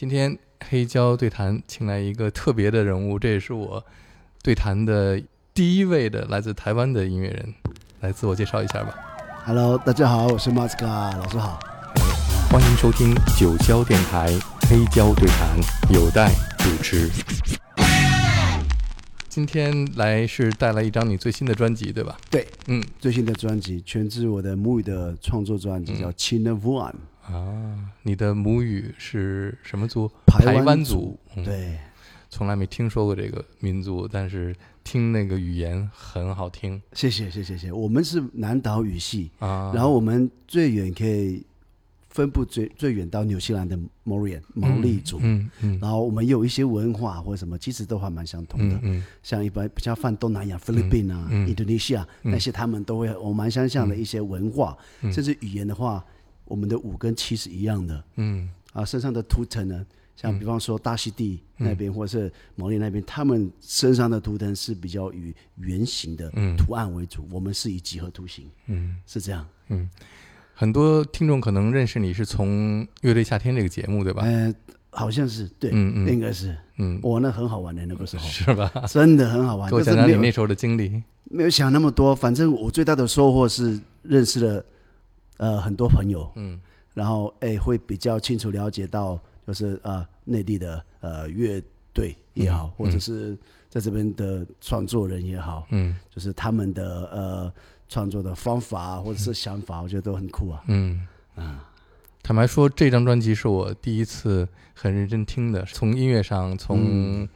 今天黑胶对谈请来一个特别的人物，这也是我对谈的第一位的来自台湾的音乐人，来自我介绍一下吧。Hello，大家好，我是马斯卡，老师好。欢迎收听九霄电台黑胶对谈，有待主持。今天来是带来一张你最新的专辑，对吧？对，嗯最新的专辑全自我的母语的创作专辑，叫《亲的 One》，啊，你的母语是什么族？台湾湾族。嗯对，从来没听说过这个民族，但是听那个语言很好听谢谢，谢谢，谢谢。我们是南岛语系，啊。然后我们最远可以分布最最远到纽西兰的 Maorian 毛利族。嗯嗯然后我们有一些文化或者什么，其实都还蛮相同的。嗯嗯像一般比较泛东南亚、菲律宾啊、嗯印度尼西亚那些，他们都会有我蛮相像的一些文化，嗯甚至语言的话，我们的五跟七是一样的。嗯啊，身上的图腾呢，像比方说大溪地那边、或者是毛利那边，他们身上的图腾是比较以圆形的嗯图案为主，我们是以几何图形，嗯是这样。嗯，很多听众可能认识你是从《乐队夏天》这个节目，对吧？呃，好像是对，嗯嗯应该是。嗯，我那很好玩的那个时候，是吧？真的很好玩。给我就是没有讲讲你那时候的经历。没有想那么多，反正我最大的收获是认识了呃很多朋友，嗯然后哎会比较清楚了解到，就是呃内地的呃乐队也好，或者是在这边的创作人也好，嗯就是他们的呃创作的方法啊或者是想法，我觉得都很酷啊。嗯坦白说，这张专辑是我第一次很认真听的，从音乐上，从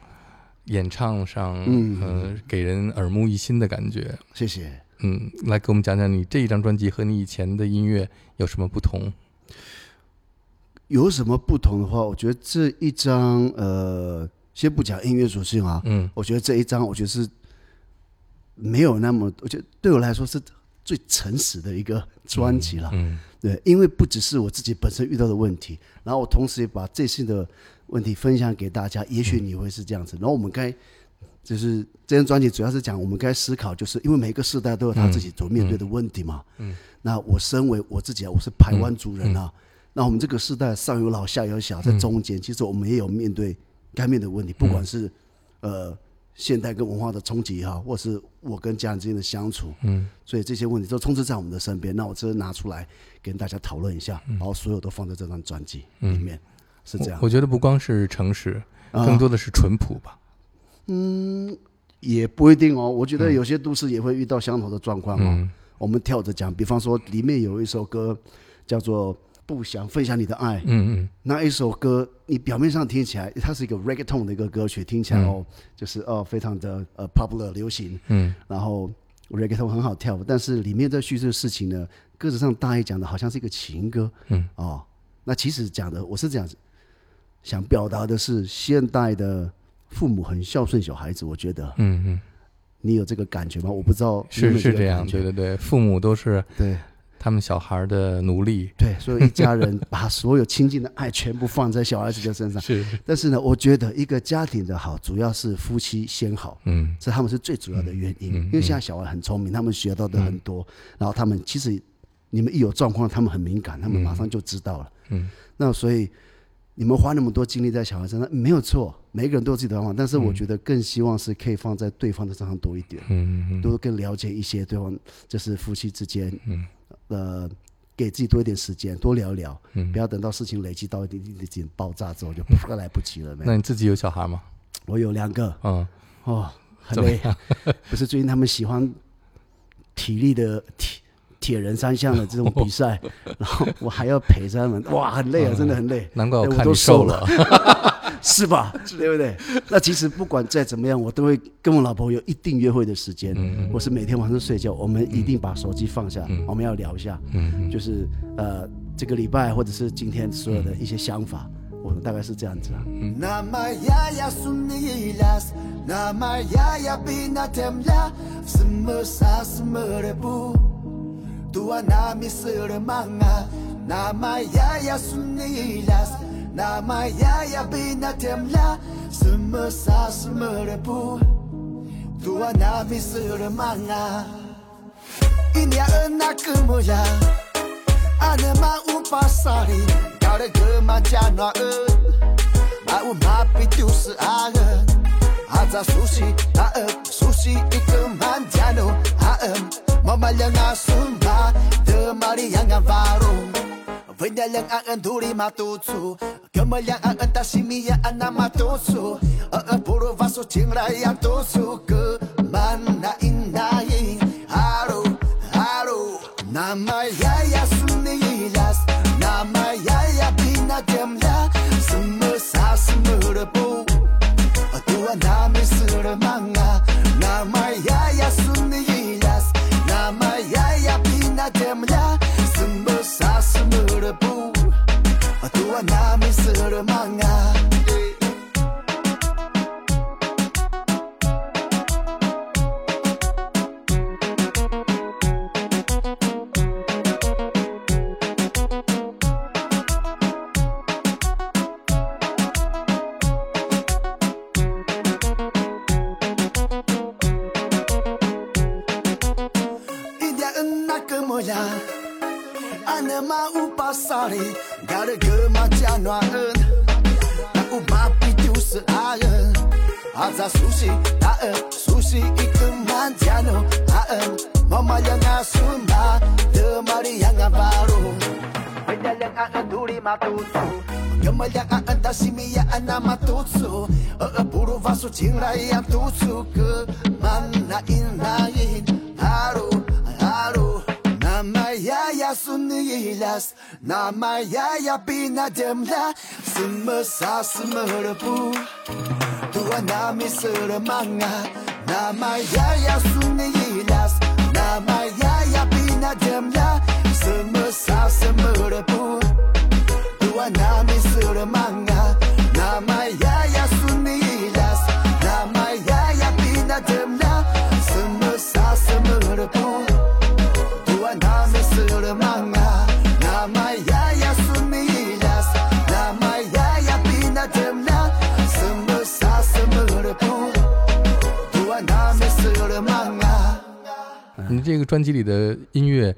演唱上，嗯呃，给人耳目一新的感觉。谢谢。嗯，来给我们讲讲你这一张专辑和你以前的音乐有什么不同？有什么不同的话，我觉得这一张呃，先不讲音乐属性啊，嗯我觉得这一张，我觉得是没有那么，我觉得对我来说是最诚实的一个专辑了。嗯对，因为不只是我自己本身遇到的问题，然后我同时也把这次的问题分享给大家，也许你会是这样子。然后我们该就是这张专辑主要是讲我们该思考，就是因为每个时代都有他自己所面对的问题嘛。嗯，那我身为我自己啊，我是台湾族人啊，那我们这个时代上有老下有小，在中间，其实我们也有面对该面对的问题，不管是呃现代跟文化的冲击也好，或是我跟家人之间的相处，嗯所以这些问题都充斥在我们的身边。那我这拿出来跟大家讨论一下，然后所有都放在这张专辑里面，是这样我。我觉得不光是诚实，啊更多的是淳朴吧。也不一定哦，我觉得有些都市也会遇到相同的状况哦。嗯。我们跳着讲，比方说里面有一首歌叫做《不想分享你的爱》，嗯嗯。那一首歌你表面上听起来它是一个 reggaeton 的一个歌曲，听起来哦就是哦非常的呃 popular 流行，嗯。然后 reggaeton 很好跳，但是里面在叙述的事情呢，歌词上大意讲的好像是一个情歌，嗯，哦，那其实讲的我是这样子，想表达的是现代的父母很孝顺小孩子，我觉得嗯嗯，你有这个感觉吗？我不知道是是这样，对对对，父母都是对他们小孩的奴隶。对，所以一家人把所有亲近的爱全部放在小孩子的身上。是 是，但是呢，我觉得一个家庭的好，主要是夫妻先好，嗯这他们是最主要的原因。因为现在小孩很聪明，他们学到的很多，然后他们其实你们一有状况，他们很敏感，他们马上就知道了。嗯，那所以你们花那么多精力在小孩身上没有错，每个人都有自己的方法，但是我觉得更希望是可以放在对方的身上多一点，嗯嗯多更了解一些对方，就是夫妻之间，嗯呃。给自己多一点时间，多聊聊，嗯不要等到事情累积到一定一点爆炸之后就 快来不及了。没那你自己有小孩吗？我有两个，嗯，哦，很累。不是最近他们喜欢体力的铁铁人三项的这种比赛，然后我还要陪着他们，哇，很累啊，真的很累，难怪我都看你瘦瘦了。是吧？对不对？那其实不管再怎么样，我都会跟我老婆有一定约会的时间，嗯我是每天晚上睡觉，我们一定把手机放下，我们要聊一下，嗯就是呃这个礼拜或者是今天所有的一些想法，我们大概是这样子啊。Yaya sunilas Nama yaya binatemla Semesa semerebu Tua nami seremanga Nama yaya sunilas Nama yaya binatemla Semesa semerebu Tua nami seremanga Ini anak kemulia Ane mau pasari Kau de kemajana eh 啊我马比就是阿人，阿扎苏西阿呃苏西一个满家奴阿呃，妈妈两阿孙巴的马里养安法鲁。Venyalang ang duri matutu Kamalang ang tasimiya ang na matutu Ang puro vaso chingray ang tutu Ke mana pasal ni Gara kematian noan Tak ubah picu seaya Azaz susi taan Susi itu manjano taan Mama yang asumba temari yang baru. Benda yang akan duri matutu. Gemal yang akan tak simi yang Buru vasu cinta yang tutsu ke Mana inain Sunnilas Namaya Bina Demla Summa Sasmurbu Tuanami Suramanga Namaya Sunnilas Namaya Bina Demla Summa Sasmurbu Tuanami Suramanga 这个专辑里的音乐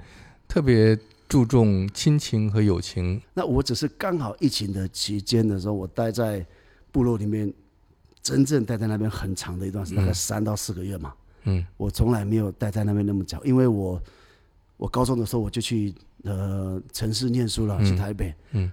特别注重亲情和友情，那我只是刚好疫情的期间的时候，我待在部落里面，真正待在那边很长的一段时间，大概三到四个月嘛。嗯。我从来没有待在那边那么久，因为我我高中的时候我就去呃城市念书了，去台北，嗯。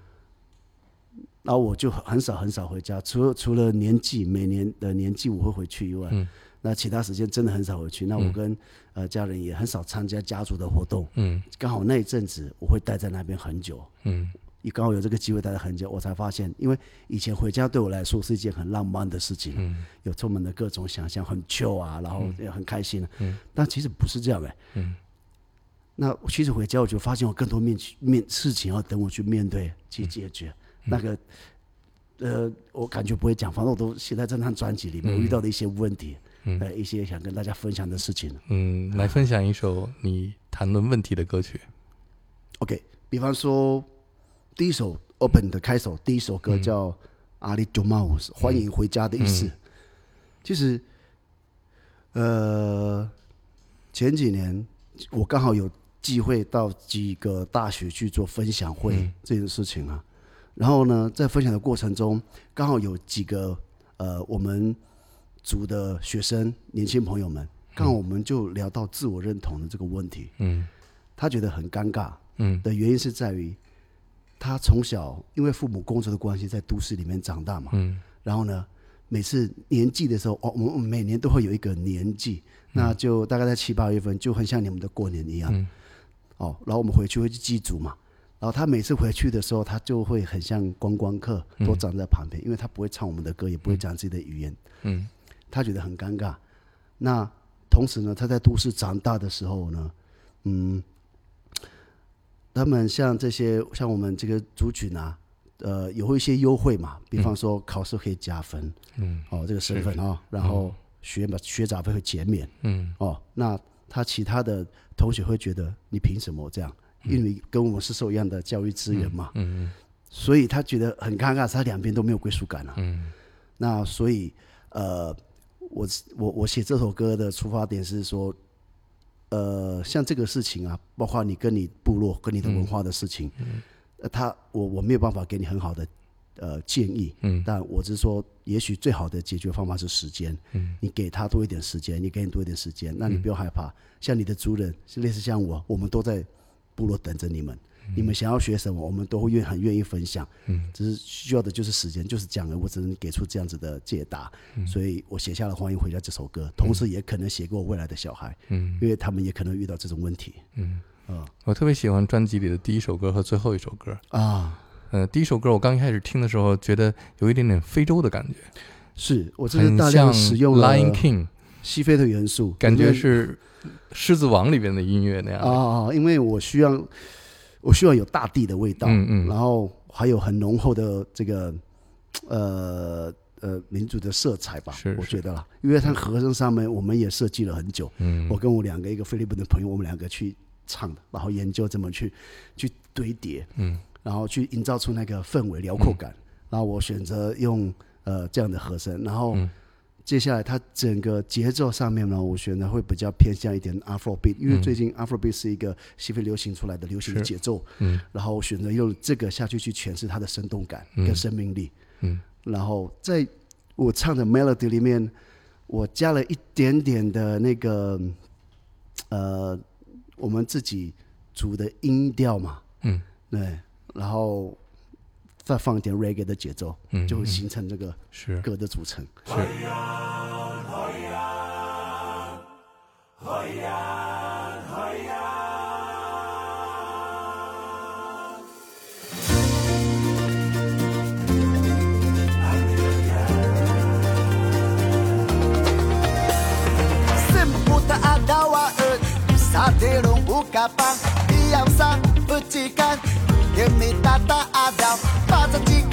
然后我就很少很少回家，除了除了年纪每年的年纪我会回去以外，嗯那其他时间真的很少回去。那我跟、呃家人也很少参加家族的活动，嗯。刚好那一阵子我会待在那边很久。嗯。也刚好有这个机会待了很久，我才发现，因为以前回家对我来说是一件很浪漫的事情，嗯。有充满了各种想象，很 chill 啊，然后也很开心、啊，嗯。但其实不是这样哎、嗯。那其实回家我就发现我更多面面事情要等我去面对去解决，嗯。那个呃，我感觉不会讲，反正我都写在这张专辑里面，嗯。我遇到的一些问题，嗯呃，一些想跟大家分享的事情。嗯，来分享一首你谈论问题的歌曲。OK，比方说第一首 Open 的开首，第一首歌叫《阿里 m a u s 欢迎回家的意思。其实，呃，前几年我刚好有机会到几个大学去做分享会、嗯这件事情啊。然后呢，在分享的过程中，刚好有几个呃我们组的学生年轻朋友们，刚好我们就聊到自我认同的这个问题。嗯他觉得很尴尬，嗯的原因是在于，他从小因为父母工作的关系，在都市里面长大嘛。嗯然后呢，每次年祭的时候，哦，我们每年都会有一个年祭，那就大概在七八月份，就很像你们的过年一样。嗯哦，然后我们回去会去祭祖嘛。然后他每次回去的时候，他就会很像观光客，都站在旁边，因为他不会唱我们的歌，也不会讲自己的语言，嗯他觉得很尴尬。那同时呢，他在都市长大的时候呢，嗯，他们像这些像我们这个族群啊，呃，有一些优惠嘛，比方说考试可以加分，嗯。哦，这个身份哦，然后学嘛学杂费会减免嗯。哦，那他其他的同学会觉得你凭什么这样？因为跟我们是受一样的教育资源嘛，嗯所以他觉得很尴尬，他两边都没有归属感啊。嗯。那所以呃，我我我写这首歌的出发点是说，呃，像这个事情啊，包括你跟你部落、跟你的文化的事情，呃，他我我没有办法给你很好的呃建议，嗯但我是说，也许最好的解决方法是时间。嗯你给他多一点时间，你给你多一点时间，那你不要害怕。像你的族人，类似像我，我们都在部落等着你们。你们想要学什么，我们都会愿很愿意分享。嗯，只是需要的就是时间，就是这样的。我只能给出这样子的解答。嗯所以我写下了《欢迎回家》这首歌，同时也可能写给我未来的小孩，嗯因为他们也可能遇到这种问题。嗯，啊我特别喜欢专辑里的第一首歌和最后一首歌。啊，呃，第一首歌我刚一开始听的时候，觉得有一点点非洲的感觉，是我这是很大量像使用了 Lion King，西非的元素，感觉是《狮子王》里边的音乐那样啊。啊，因为我需要我需要有大地的味道，嗯嗯。然后还有很浓厚的这个呃呃民族的色彩吧，我觉得啦，因为它和声上面我们也设计了很久，嗯。我跟我两个一个菲律宾的朋友，我们两个去唱的，然后研究怎么去去堆叠，嗯。然后去营造出那个氛围辽阔感，然后我选择用呃这样的和声，然后嗯接下来它整个节奏上面呢，我选择会比较偏向一点 Afrobeat，因为嗯。最近 Afrobeat 是一个西非流行出来的流行的节奏，嗯。然后选择用这个下去去诠释它的生动感嗯。跟生命力，嗯。然后在我唱的 melody 里面，我加了一点点的那个呃我们自己组的音调嘛，嗯。对，然后再放一点 reggae 的节奏，嗯，就会嗯形成这个是歌的组成。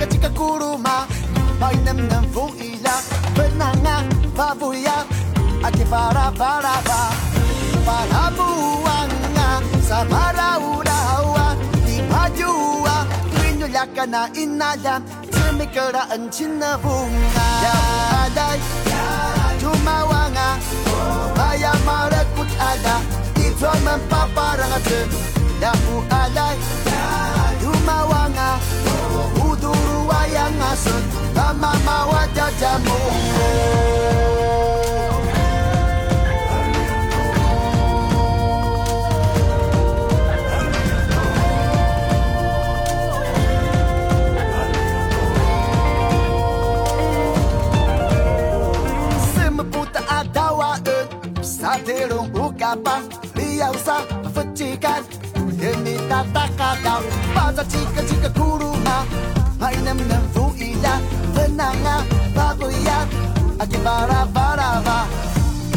katika kuruma. Bainamnam vuila Benanga babuya Ake para para ba. Para buanga Sa para urawa Di pajua Rinyo laka na inaya Tumikaraan chinabunga Ya adai Tumawa nga Baya marakut ada Ito man paparang atu Ya ualay Tumawa nga 样啊顺，爸妈妈我家家母。你要啥？不急干，天天打打哈到，爆炸几个几个咕噜啊！Mai nem nem fu ila Benanga babuya Aki bara bara ba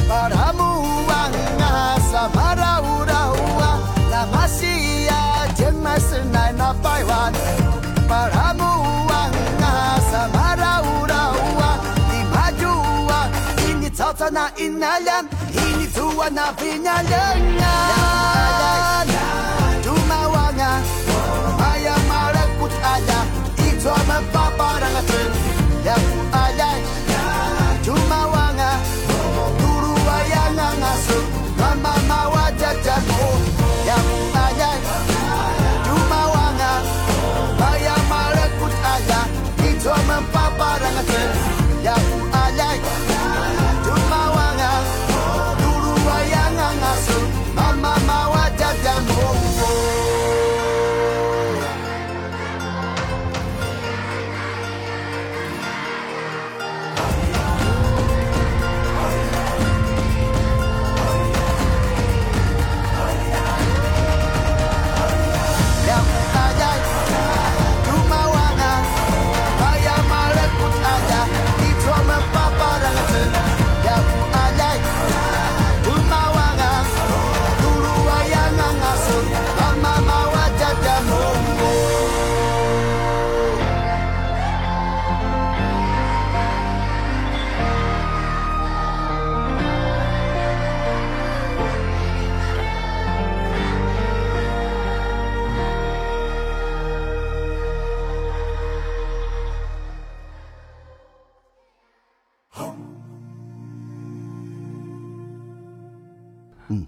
Para muanga Samara ura ua La masia Jemai senai na paiwan Para muanga Samara ura ua Di majua Ini tata na inalan Ini tua na pinyalangan Itu mempaparang atin Yaku alay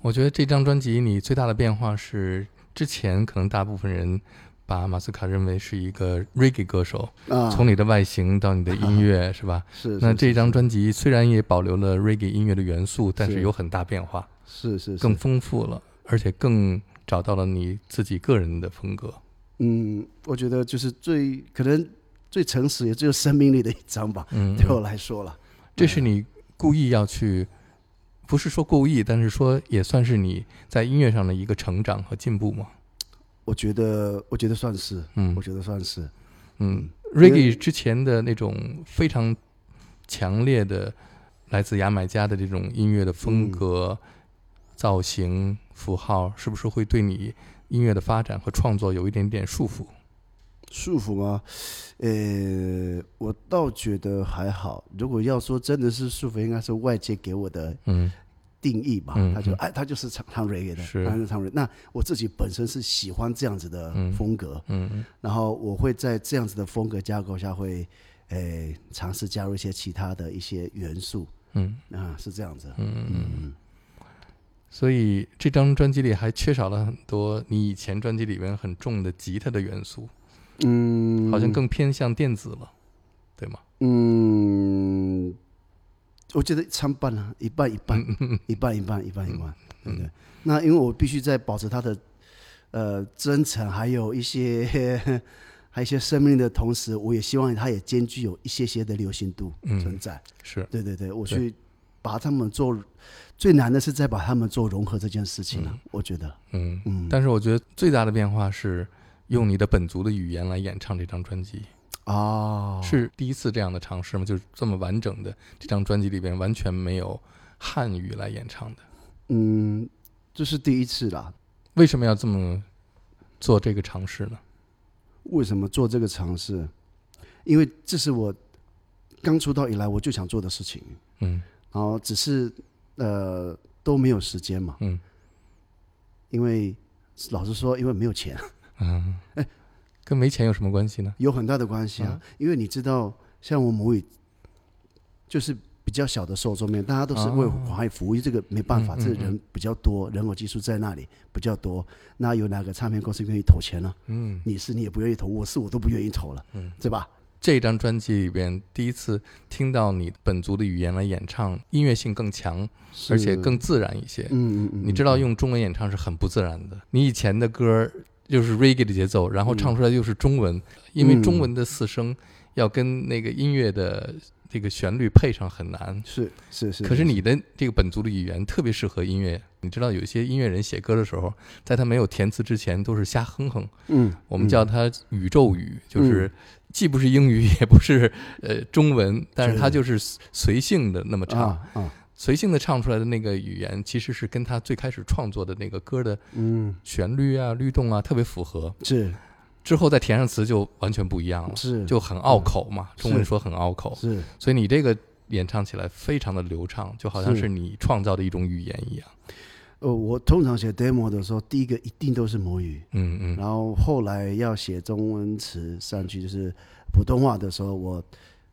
我觉得这张专辑你最大的变化是，之前可能大部分人把马斯卡认为是一个 reggae 歌手，啊，从你的外形到你的音乐，是吧？是那这张专辑虽然也保留了 reggae 音乐的元素，但是是有很大变化，是是是更丰富了，而且更找到了你自己个人的风格。嗯，我觉得就是最可能最诚实也最有生命力的一张吧，嗯，对我来说了。这是你故意要去，不是说故意，但是说也算是你在音乐上的一个成长和进步嘛。我觉得，我觉得算是，嗯我觉得算是，嗯，reggae 之前的那种非常强烈的来自牙买加的这种音乐的风格、造型、符号，是不是会对你音乐的发展和创作有一点点束缚？束缚吗？呃，我倒觉得还好。如果要说真的是束缚，应该是外界给我的嗯定义吧。他就哎，他就是唱唱 reggae 的，是他是唱 reggae。那我自己本身是喜欢这样子的嗯风格，嗯然后我会在这样子的风格架构下会，呃，尝试加入一些其他的一些元素嗯啊，是这样子。嗯嗯嗯。嗯，所以这张专辑里还缺少了很多你以前专辑里面很重的吉他的元素，嗯，好像更偏向电子了，对吗？嗯，我觉得参半啊，一半一半，一半一半，一半一半，对不对？那因为我必须在保持它的呃真诚，还有一些 还有一些生命力的同时，我也希望它也兼具有一些些的流行度嗯存在。是，对对对，我去把他们做最难的是在把他们做融合这件事情啊，我觉得，嗯嗯，但是我觉得最大的变化是用你的本族的语言来演唱这张专辑，哦，是第一次这样的尝试吗？就是这么完整的这张专辑里边完全没有汉语来演唱的，嗯，这是第一次啦。为什么要这么做这个尝试呢？为什么做这个尝试？因为这是我刚出道以来我就想做的事情，嗯然后只是呃都没有时间嘛，嗯因为老实说，因为没有钱，嗯，哎跟没钱有什么关系呢？有很大的关系啊。因为你知道，像我母语就是比较小的受众面，大家都是为哦华语服务，这个没办法，这人比较多，人口基数在那里比较多。那有哪个唱片公司愿意投钱呢？嗯，你是你也不愿意投，我是我都不愿意投了，嗯对吧？这张专辑里边第一次听到你本族的语言来演唱，音乐性更强，而且更自然一些。嗯嗯嗯，你知道用中文演唱是很不自然的。你以前的歌就是 reggae 的节奏，然后唱出来又是中文，因为中文的四声要跟那个音乐的这个旋律配上很难。是是是，可是你的这个本族的语言特别适合音乐。你知道有一些音乐人写歌的时候，在他没有填词之前都是瞎哼哼，嗯，我们叫它宇宙语，就是既不是英语也不是呃中文，但是它就是随性的那么唱。啊啊，随性的唱出来的那个语言，其实是跟他最开始创作的那个歌的嗯，旋律啊、律动啊特别符合。是。之后再填上词就完全不一样了，是。就很拗口嘛。是中文说很拗口，是。所以你这个演唱起来非常的流畅，就好像是是你创造的一种语言一样。呃，我通常写 demo 的时候，第一个一定都是母语，嗯嗯。然后后来要写中文词上去，就是普通话的时候，我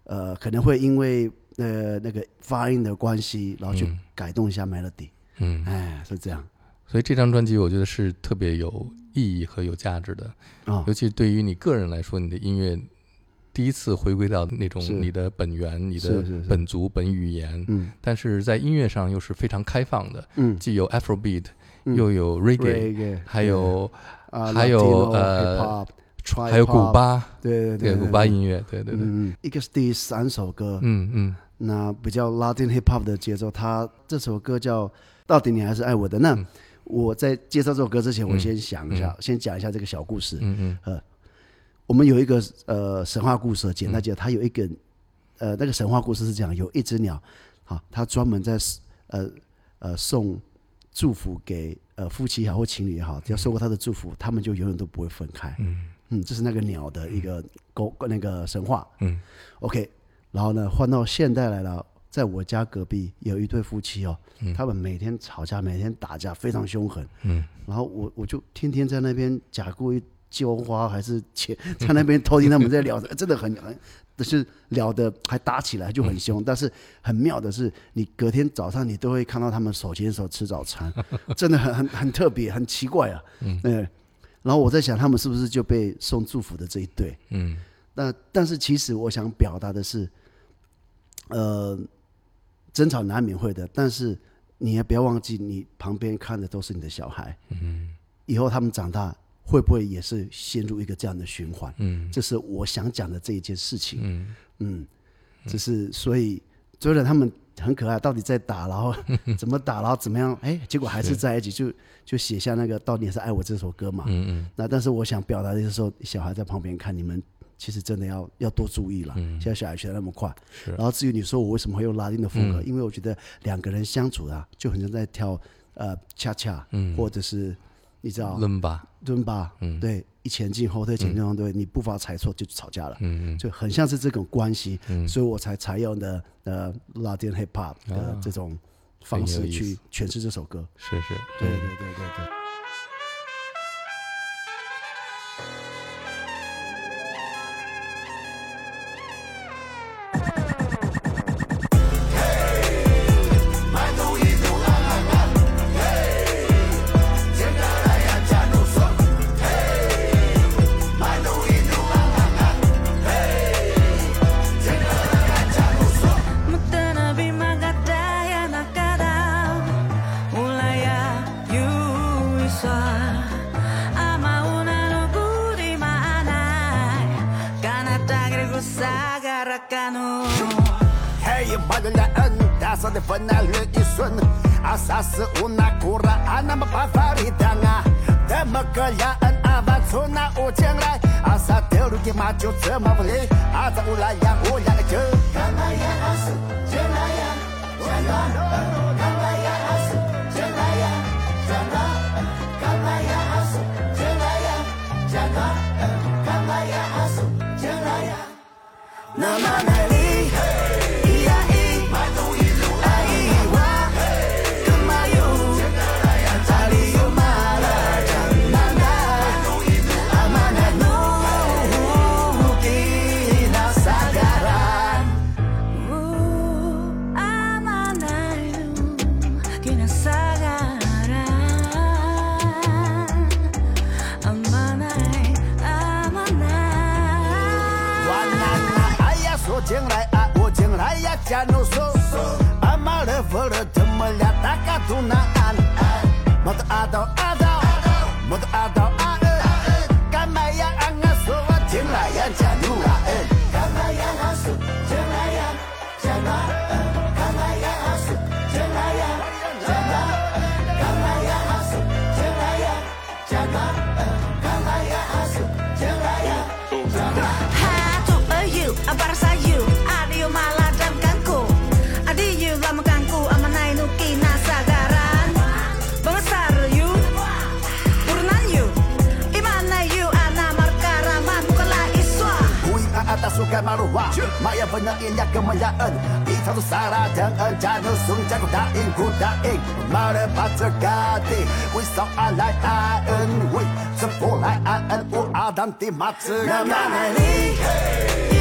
呃可能会因为呃那个发音的关系，然后去嗯。改动一下 melody，、嗯，哎，是这样。所以这张专辑我觉得是特别有意义和有价值的，啊、尤其对于你个人来说，你的音乐第一次回归到那种你的本源、你的本族、本语言，嗯。但是在音乐上又是非常开放的，嗯，既有 Afrobeat，嗯。又有 Reggae，reggae，还有啊，还有呃还有古巴，对对对古巴音乐，对对对，一个是第三首歌，嗯嗯。那比较 Latin hip hop 的节奏，它这首歌叫《到底你还是爱我的》。那嗯。我在介绍这首歌之前，我嗯先想一下，先讲一下这个小故事。嗯嗯。呃我们有一个呃神话故事，简单讲，它有一个呃那个神话故事是讲有一只鸟，好，它专门在呃呃送祝福给呃夫妻也好或情侣也好，只要受过他的祝福，他们就永远都不会分开。嗯嗯，这是那个鸟的一个沟那个神话。嗯 OK，然后呢，换到现代来了，在我家隔壁有一对夫妻哦，嗯他们每天吵架，每天打架，非常凶狠。嗯然后我我就天天在那边假故意浇花，还是切 在那边偷听他们在聊，真的很很，就是聊的还打起来就很凶。但是很妙的是，你隔天早上你都会看到他们手牵手吃早餐，真的很很很特别，很奇怪啊。嗯嗯，然后我在想，他们是不是就被送祝福的这一对？嗯那但是其实我想表达的是，呃，争吵难免会的，但是你也不要忘记，你旁边看的都是你的小孩，嗯以后他们长大会不会也是陷入一个这样的循环？嗯这是我想讲的这一件事情。嗯嗯，只是所以虽然他们很可爱，到底在打，然 后怎么打，然后怎么样，哎，结果还是是。在一起，就就写下那个到底是爱我这首歌嘛。嗯嗯。那但是我想表达的就是说，小孩在旁边看你们，其实真的要要多注意了。嗯。现在小孩学的那么快，是然后至于你说我为什么会用拉丁的风格，嗯因为我觉得两个人相处啊，就很像在跳呃恰恰，嗯或者是你知道？伦巴，伦巴，嗯。对，一前进后退，前进后退，你步伐踩错就吵架了。嗯嗯。就很像是这种关系，嗯。所以我才采用的呃拉丁 hip hop 的啊。这种方式去诠释这首歌。是是，对嗯对对对对。малята катуна. 马路哇，马也不能硬，压根没压硬，一场就杀了疼，恩家头送家狗答应不答应，马的把这嘎的，为啥阿来挨恩，为这不来挨恩，我阿当的马子让俺来立。Hey!